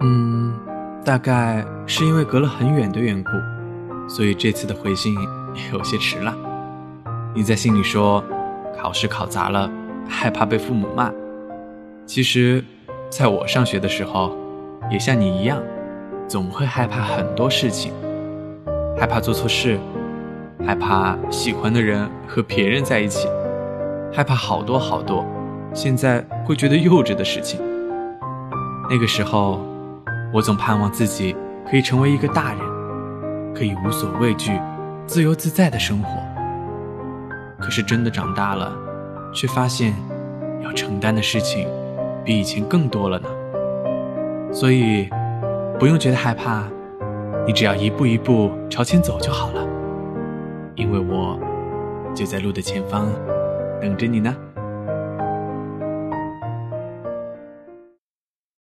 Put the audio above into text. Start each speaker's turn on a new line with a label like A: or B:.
A: 嗯大概是因为隔了很远的缘故，所以这次的回信也有些迟了。你在信里说，考试考砸了，害怕被父母骂。其实，在我上学的时候，也像你一样，总会害怕很多事情，害怕做错事，害怕喜欢的人和别人在一起，害怕好多好多，现在会觉得幼稚的事情。那个时候。我总盼望自己可以成为一个大人，可以无所畏惧、自由自在的生活。可是真的长大了，却发现要承担的事情比以前更多了呢。所以，不用觉得害怕，你只要一步一步朝前走就好了。因为我就在路的前方等着你呢。